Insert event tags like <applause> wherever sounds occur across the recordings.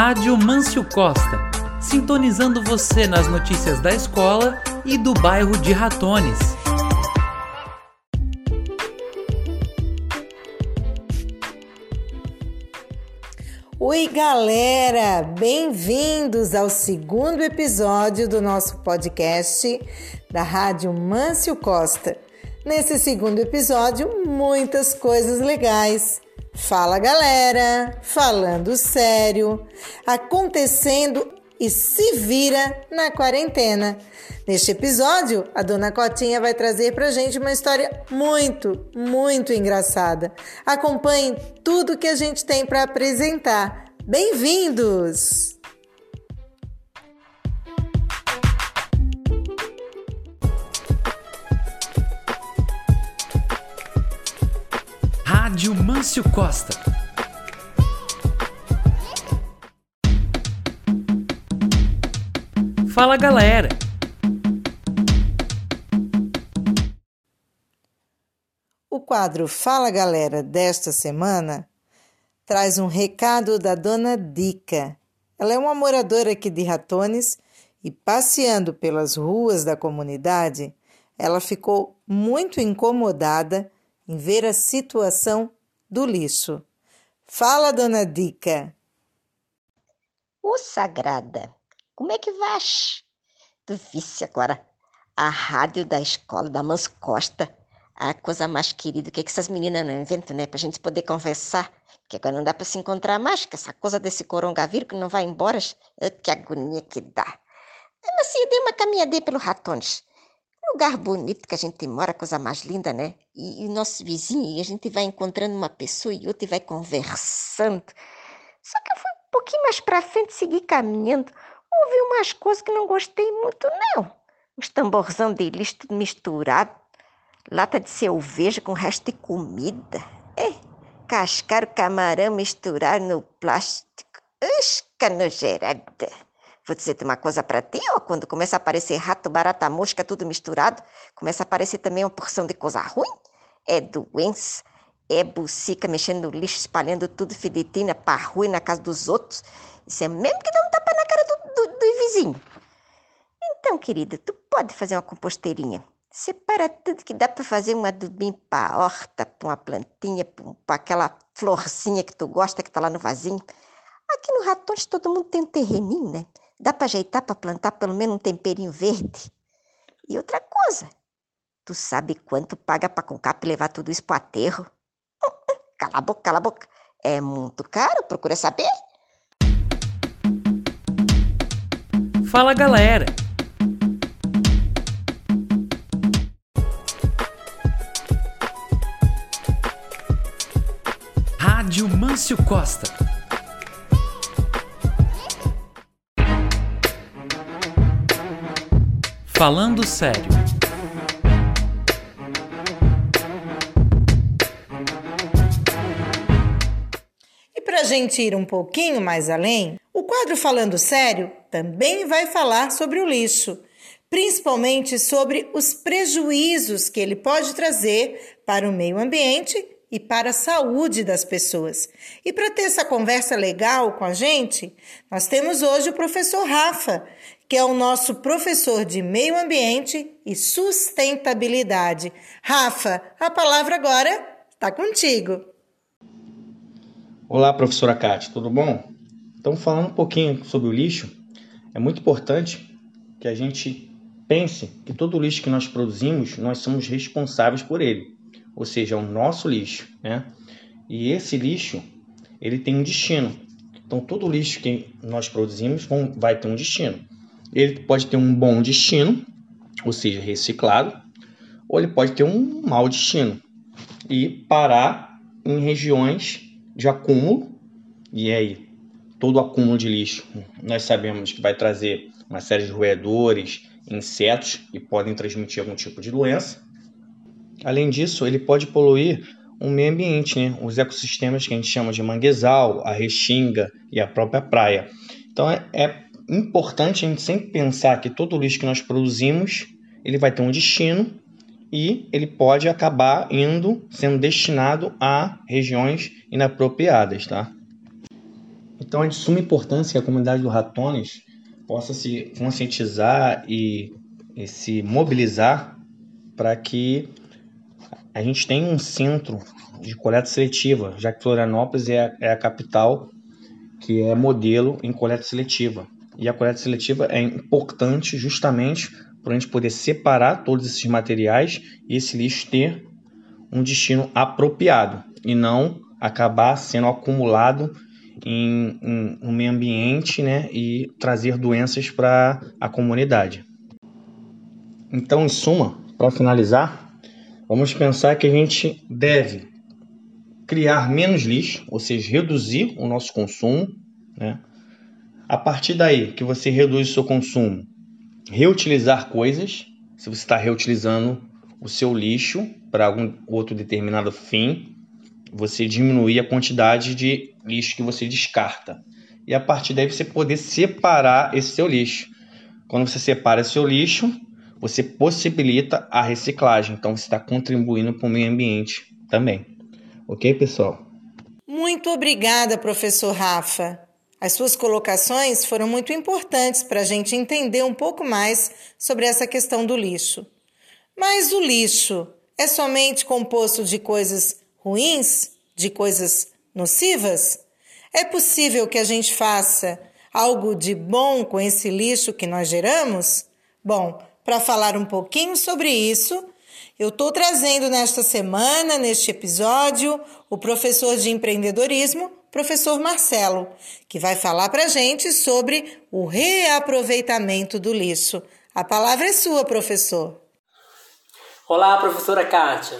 Rádio Mâncio Costa, sintonizando você nas notícias da escola e do bairro de Ratones. Oi, galera! Bem-vindos ao segundo episódio do nosso podcast da Rádio Mâncio Costa. Nesse segundo episódio, muitas coisas legais. Fala, galera! Falando sério, acontecendo e se vira na quarentena. Neste episódio, a dona Cotinha vai trazer pra gente uma história muito, muito engraçada. Acompanhem tudo que a gente tem para apresentar. Bem-vindos! Mâncio Costa. Fala galera! O quadro Fala Galera desta semana traz um recado da dona Dica. Ela é uma moradora aqui de Ratones e passeando pelas ruas da comunidade, ela ficou muito incomodada em ver a situação do lixo. Fala, dona Dica. Ô, Sagrada, como é que vais? Tu visse agora a rádio da escola da Mans Costa. A coisa mais querida, o que, é que essas meninas não inventam, né? Pra gente poder conversar. Que agora não dá para se encontrar mais, que essa coisa desse coronavírus que não vai embora. Que agonia que dá. Mas assim, eu dei uma caminhadinha pelo Ratones lugar bonito que a gente mora, coisa mais linda, né? E, e nosso vizinho, e a gente vai encontrando uma pessoa e outra e vai conversando. Só que eu fui um pouquinho mais para frente, seguir caminhando, ouvi umas coisas que não gostei muito, não. Os tamborzão de lixo tudo misturado, lata de cerveja com resto de comida. É, cascar o camarão misturado no plástico. Usca nojerada. Vou dizer uma coisa para ti, ó, quando começa a aparecer rato, barata, mosca, tudo misturado, começa a aparecer também uma porção de coisa ruim. É doença, é bucica mexendo no lixo, espalhando tudo fidetina para ruim na casa dos outros. Isso é mesmo que dá um tapa na cara do, do, do vizinho. Então, querida, tu pode fazer uma composteirinha. Separa tudo que dá para fazer um adubinho para horta, para uma plantinha, para aquela florzinha que tu gosta que tá lá no vasinho. Aqui no Ratões todo mundo tem um terreninho, né? Dá para ajeitar para plantar pelo menos um temperinho verde? E outra coisa, tu sabe quanto paga para Concap levar tudo isso pro aterro? <laughs> Cala a boca, cala a boca. É muito caro, procura saber. Fala galera! Rádio Mâncio Costa Falando sério. E para a gente ir um pouquinho mais além, o quadro Falando Sério também vai falar sobre o lixo, principalmente sobre os prejuízos que ele pode trazer para o meio ambiente e para a saúde das pessoas. E para ter essa conversa legal com a gente, nós temos hoje o professor Rafa, que é o nosso professor de meio ambiente e sustentabilidade. Rafa, a palavra agora está contigo. Olá, professora Cátia, tudo bom? Então, falando um pouquinho sobre o lixo, é muito importante que a gente pense que todo o lixo que nós produzimos, nós somos responsáveis por ele, ou seja, é o nosso lixo, né? E esse lixo, ele tem um destino. Então, todo lixo que nós produzimos vai ter um destino. Ele pode ter um bom destino, ou seja, reciclado, ou ele pode ter um mau destino e parar em regiões de acúmulo. E aí, todo acúmulo de lixo, nós sabemos que vai trazer uma série de roedores, insetos e podem transmitir algum tipo de doença. Além disso, ele pode poluir o meio ambiente, né? os ecossistemas que a gente chama de manguezal, a restinga e a própria praia. Então é, é importante a gente sempre pensar que todo o lixo que nós produzimos ele vai ter um destino e ele pode acabar indo sendo destinado a regiões inapropriadas, tá? Então é de suma importância que a comunidade do Ratones possa se conscientizar e, e se mobilizar para que a gente tenha um centro de coleta seletiva, já que Florianópolis é a, é a capital que é modelo em coleta seletiva. E a coleta seletiva é importante justamente para a gente poder separar todos esses materiais e esse lixo ter um destino apropriado e não acabar sendo acumulado em, em um meio ambiente né, e trazer doenças para a comunidade. Então, em suma, para finalizar, vamos pensar que a gente deve criar menos lixo, ou seja, reduzir o nosso consumo. Né? A partir daí que você reduz o seu consumo, reutilizar coisas. Se você está reutilizando o seu lixo para algum outro determinado fim, você diminuir a quantidade de lixo que você descarta. E a partir daí você poder separar esse seu lixo. Quando você separa seu lixo, você possibilita a reciclagem. Então você está contribuindo para o meio ambiente também. Ok, pessoal? Muito obrigada, professor Rafa. As suas colocações foram muito importantes para a gente entender um pouco mais sobre essa questão do lixo. Mas o lixo é somente composto de coisas ruins, de coisas nocivas? É possível que a gente faça algo de bom com esse lixo que nós geramos? Bom, para falar um pouquinho sobre isso, eu estou trazendo nesta semana, neste episódio, o professor de empreendedorismo, professor Marcelo, que vai falar para a gente sobre o reaproveitamento do lixo. A palavra é sua, professor. Olá, professora Kátia.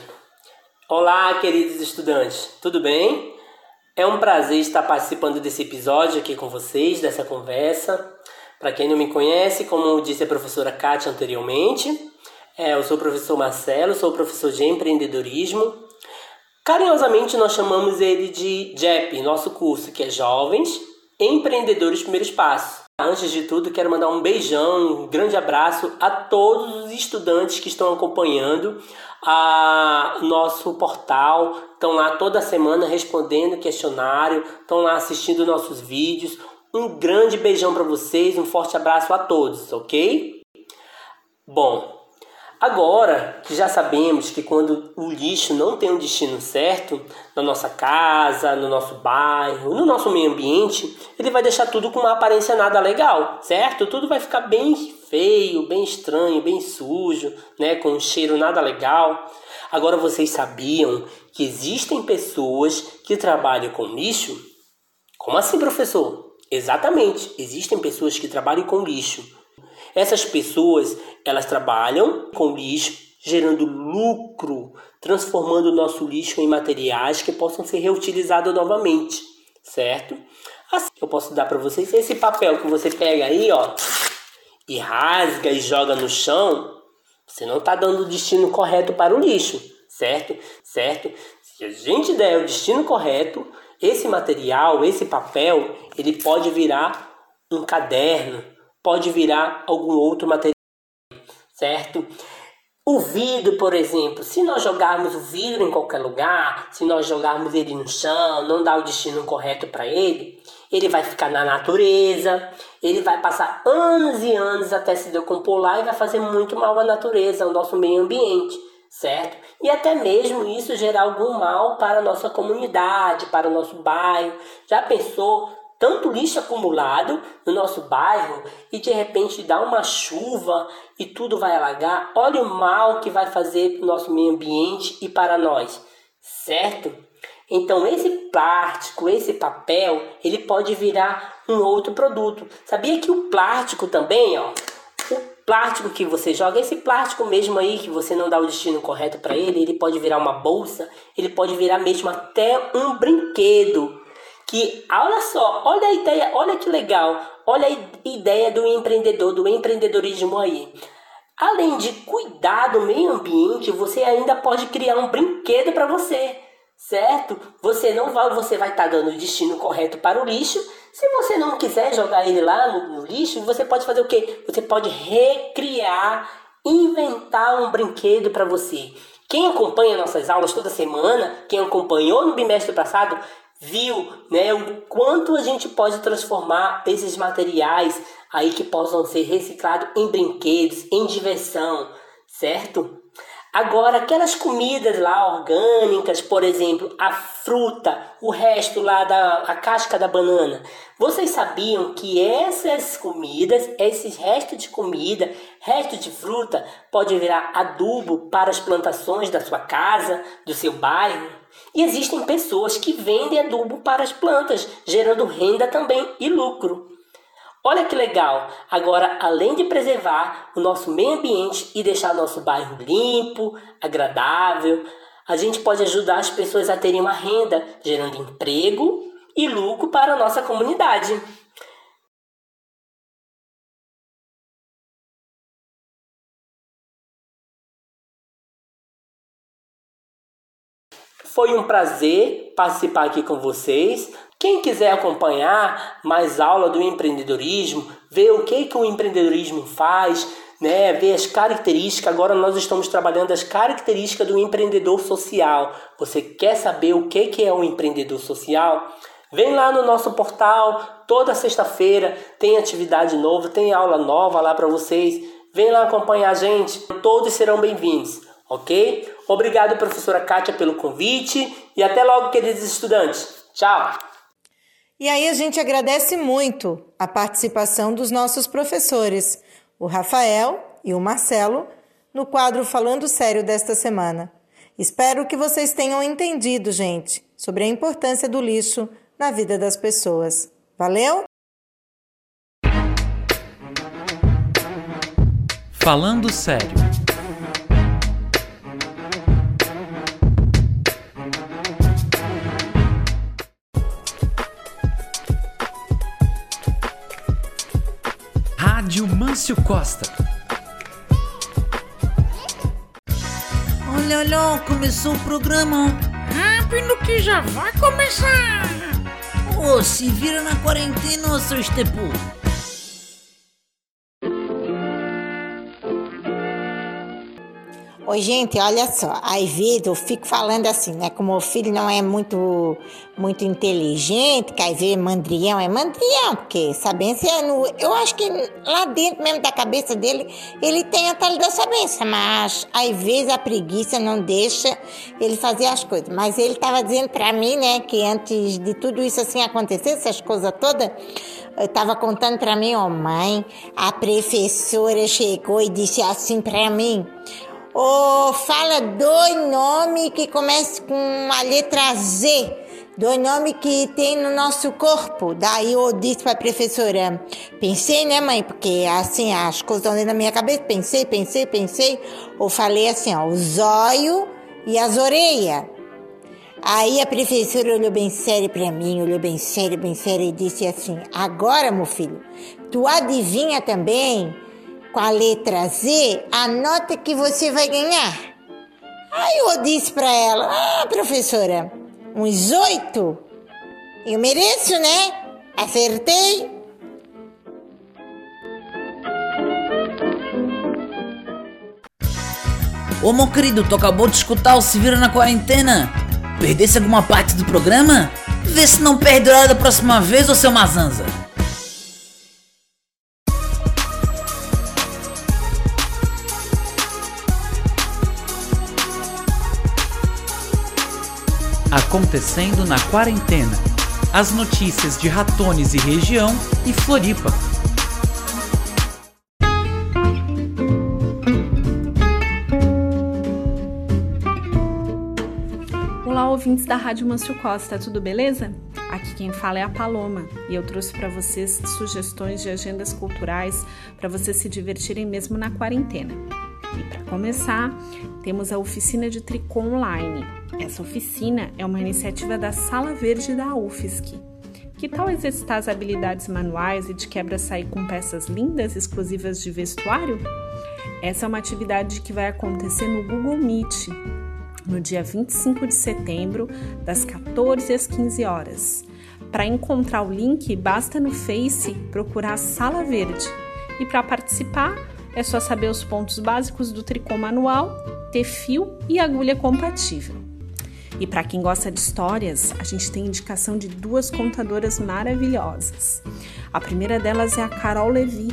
Olá, queridos estudantes. Tudo bem? É um prazer estar participando desse episódio aqui com vocês, dessa conversa. Para quem não me conhece, como disse a professora Kátia anteriormente, é, eu sou o professor Marcelo, sou professor de empreendedorismo. Carinhosamente nós chamamos ele de JEP, nosso curso, que é Jovens Empreendedores Primeiros Passos. Antes de tudo, quero mandar um beijão, um grande abraço a todos os estudantes que estão acompanhando a nosso portal, estão lá toda semana respondendo questionário, estão lá assistindo nossos vídeos. Um grande beijão para vocês, um forte abraço a todos, ok? Bom, Agora que já sabemos que quando o lixo não tem um destino certo, na nossa casa, no nosso bairro, no nosso meio ambiente, ele vai deixar tudo com uma aparência nada legal, certo? Tudo vai ficar bem feio, bem estranho, bem sujo, né, com um cheiro nada legal. Agora vocês sabiam que existem pessoas que trabalham com lixo? Como assim, professor? Exatamente, existem pessoas que trabalham com lixo. Essas pessoas, elas trabalham com lixo, gerando lucro, transformando o nosso lixo em materiais que possam ser reutilizados novamente, certo? Assim, eu posso dar para vocês esse papel que você pega aí, ó, e rasga e joga no chão, você não está dando o destino correto para o lixo, certo? Certo? Se a gente der o destino correto, esse material, esse papel, ele pode virar um caderno, pode virar algum outro material, certo? O vidro, por exemplo, se nós jogarmos o vidro em qualquer lugar, se nós jogarmos ele no chão, não dar o destino correto para ele, ele vai ficar na natureza, ele vai passar anos e anos até se decompor lá e vai fazer muito mal à natureza, ao nosso meio ambiente, certo? E até mesmo isso gerar algum mal para a nossa comunidade, para o nosso bairro. Já pensou tanto lixo acumulado no nosso bairro e de repente dá uma chuva e tudo vai alagar, olha o mal que vai fazer para o nosso meio ambiente e para nós, certo? Então esse plástico, esse papel, ele pode virar um outro produto. Sabia que o plástico também, ó, o plástico que você joga, esse plástico mesmo aí que você não dá o destino correto para ele, ele pode virar uma bolsa, ele pode virar mesmo até um brinquedo que olha só, olha a ideia, olha que legal, olha a ideia do empreendedor, do empreendedorismo aí. Além de cuidar do meio ambiente, você ainda pode criar um brinquedo para você, certo? Você não vai, você vai estar tá dando o destino correto para o lixo. Se você não quiser jogar ele lá no, no lixo, você pode fazer o quê? Você pode recriar, inventar um brinquedo para você. Quem acompanha nossas aulas toda semana, quem acompanhou no bimestre passado, viu né, o quanto a gente pode transformar esses materiais aí que possam ser reciclados em brinquedos, em diversão, certo? Agora, aquelas comidas lá orgânicas, por exemplo, a fruta, o resto lá da a casca da banana. Vocês sabiam que essas comidas, esses restos de comida, resto de fruta, pode virar adubo para as plantações da sua casa, do seu bairro? E existem pessoas que vendem adubo para as plantas, gerando renda também e lucro. Olha que legal! Agora, além de preservar o nosso meio ambiente e deixar nosso bairro limpo, agradável, a gente pode ajudar as pessoas a terem uma renda, gerando emprego e lucro para a nossa comunidade. Foi um prazer participar aqui com vocês. Quem quiser acompanhar mais aula do empreendedorismo, ver o que, que o empreendedorismo faz, né, ver as características. Agora nós estamos trabalhando as características do empreendedor social. Você quer saber o que, que é um empreendedor social? Vem lá no nosso portal, toda sexta-feira tem atividade nova, tem aula nova lá para vocês. Vem lá acompanhar a gente, todos serão bem-vindos, ok? Obrigado, professora Kátia, pelo convite e até logo, queridos estudantes. Tchau! E aí a gente agradece muito a participação dos nossos professores, o Rafael e o Marcelo, no quadro Falando Sério desta semana. Espero que vocês tenham entendido, gente, sobre a importância do lixo na vida das pessoas. Valeu? Falando Sério. Mâncio Costa. Olha, olha, começou o programa. Rápido que já vai começar. Ô, oh, se vira na quarentena, ô seu Estepu. Oi, gente, olha só. Às vezes eu fico falando assim, né? Como o filho não é muito muito inteligente, que às vezes mandrião é mandrião, porque sabência é no. Eu acho que lá dentro mesmo da cabeça dele, ele tem a tal da sabência, mas às vezes a preguiça não deixa ele fazer as coisas. Mas ele estava dizendo para mim, né, que antes de tudo isso assim acontecer, essas coisas todas, estava contando para mim, ó, oh, mãe, a professora chegou e disse assim para mim. Oh, fala dois nomes que começam com a letra Z, dois nomes que tem no nosso corpo. Daí eu disse para a professora, pensei, né, mãe? Porque assim, as coisas estão dentro da minha cabeça. Pensei, pensei, pensei. Eu falei assim, ó, o zóio e as orelhas. Aí a professora olhou bem sério para mim, olhou bem sério, bem sério e disse assim: Agora, meu filho, tu adivinha também com a letra Z, anota que você vai ganhar. Aí eu disse para ela: Ah, professora, uns oito? Eu mereço, né? Acertei. Ô meu querido, tu acabou de escutar o Se Vira na Quarentena? Perdesse alguma parte do programa? Vê se não perde hora da próxima vez, ô seu Mazanza. Acontecendo na quarentena. As notícias de Ratones e região e Floripa. Olá, ouvintes da Rádio Mâncio Costa, tudo beleza? Aqui quem fala é a Paloma e eu trouxe para vocês sugestões de agendas culturais para vocês se divertirem mesmo na quarentena. E para começar, temos a oficina de tricô online. Essa oficina é uma iniciativa da Sala Verde da UFSC. Que tal exercitar as habilidades manuais e de quebra sair com peças lindas exclusivas de vestuário? Essa é uma atividade que vai acontecer no Google Meet, no dia 25 de setembro, das 14 às 15 horas. Para encontrar o link, basta no Face procurar Sala Verde. E para participar, é só saber os pontos básicos do tricô manual, ter fio e agulha compatível. E para quem gosta de histórias, a gente tem indicação de duas contadoras maravilhosas. A primeira delas é a Carol Levi.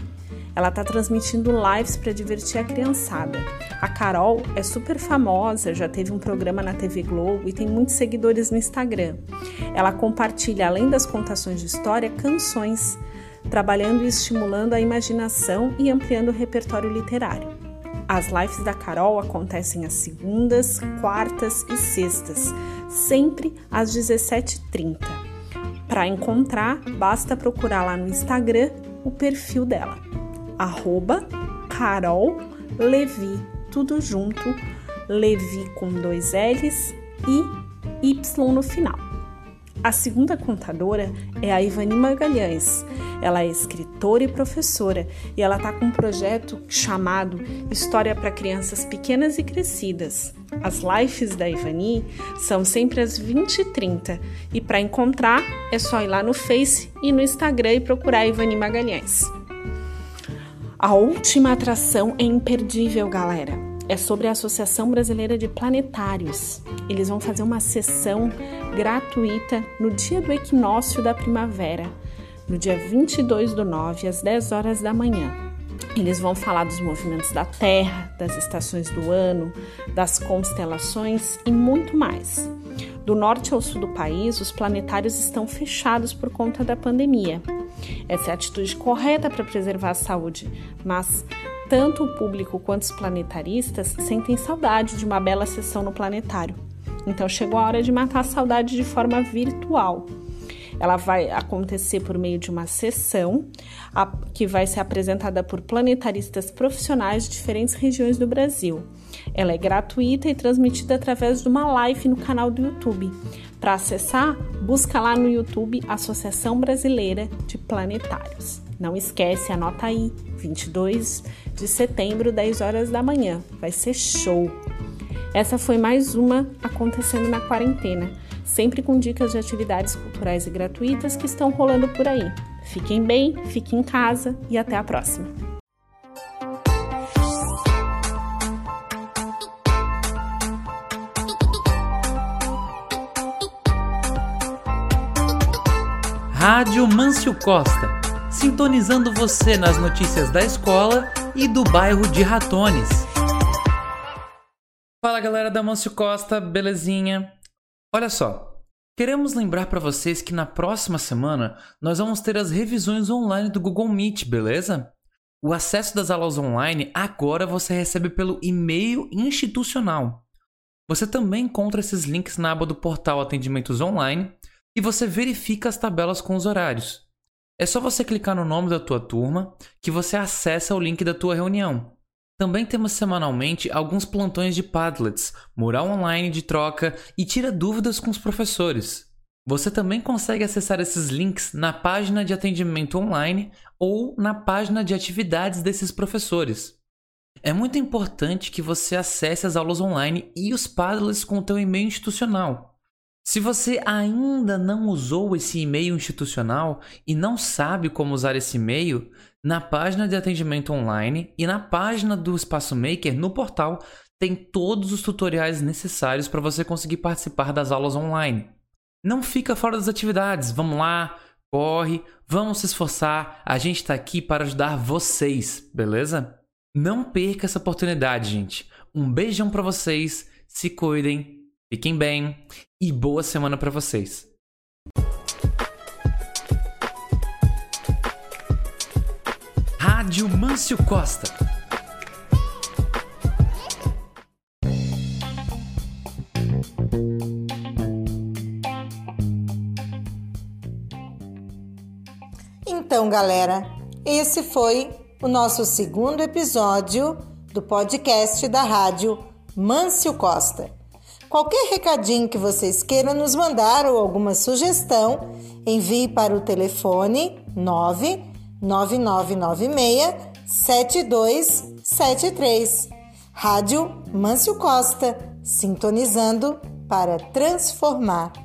Ela está transmitindo lives para divertir a criançada. A Carol é super famosa, já teve um programa na TV Globo e tem muitos seguidores no Instagram. Ela compartilha, além das contações de história, canções, trabalhando e estimulando a imaginação e ampliando o repertório literário. As lives da Carol acontecem às segundas, quartas e sextas, sempre às 17h30. Para encontrar, basta procurar lá no Instagram o perfil dela, arroba Carol Levi, tudo junto, Levi com dois L's e Y no final. A segunda contadora é a Ivani Magalhães. Ela é escritora e professora e ela está com um projeto chamado História para Crianças Pequenas e Crescidas. As lives da Ivani são sempre às 20h30 e para encontrar é só ir lá no Face e no Instagram e procurar Ivani Magalhães. A última atração é imperdível, galera é sobre a Associação Brasileira de Planetários. Eles vão fazer uma sessão gratuita no dia do equinócio da primavera, no dia 22 do 9, às 10 horas da manhã. Eles vão falar dos movimentos da Terra, das estações do ano, das constelações e muito mais. Do norte ao sul do país, os planetários estão fechados por conta da pandemia. Essa é a atitude correta para preservar a saúde, mas tanto o público quanto os planetaristas sentem saudade de uma bela sessão no planetário. Então chegou a hora de matar a saudade de forma virtual. Ela vai acontecer por meio de uma sessão a, que vai ser apresentada por planetaristas profissionais de diferentes regiões do Brasil. Ela é gratuita e transmitida através de uma live no canal do YouTube. Para acessar, busca lá no YouTube Associação Brasileira de Planetários. Não esquece, anota aí, 22 de setembro, 10 horas da manhã. Vai ser show. Essa foi mais uma acontecendo na quarentena, sempre com dicas de atividades culturais e gratuitas que estão rolando por aí. Fiquem bem, fiquem em casa e até a próxima. Rádio Mâncio Costa, sintonizando você nas notícias da escola e do bairro de Ratones. Fala galera da Mâncio Costa, belezinha? Olha só, queremos lembrar para vocês que na próxima semana nós vamos ter as revisões online do Google Meet, beleza? O acesso das aulas online agora você recebe pelo e-mail institucional. Você também encontra esses links na aba do portal Atendimentos Online e você verifica as tabelas com os horários. É só você clicar no nome da tua turma que você acessa o link da tua reunião. Também temos semanalmente alguns plantões de Padlets, mural online de troca e tira dúvidas com os professores. Você também consegue acessar esses links na página de atendimento online ou na página de atividades desses professores. É muito importante que você acesse as aulas online e os Padlets com o teu e-mail institucional. Se você ainda não usou esse e-mail institucional e não sabe como usar esse e-mail, na página de atendimento online e na página do Espaço Maker no portal tem todos os tutoriais necessários para você conseguir participar das aulas online. Não fica fora das atividades, vamos lá, corre, vamos se esforçar, a gente está aqui para ajudar vocês, beleza? Não perca essa oportunidade, gente. Um beijão para vocês, se cuidem Fiquem bem e boa semana para vocês. Rádio Mâncio Costa. Então, galera, esse foi o nosso segundo episódio do podcast da Rádio Mâncio Costa. Qualquer recadinho que vocês queiram nos mandar ou alguma sugestão, envie para o telefone 99996 7273. Rádio Mâncio Costa, sintonizando para transformar.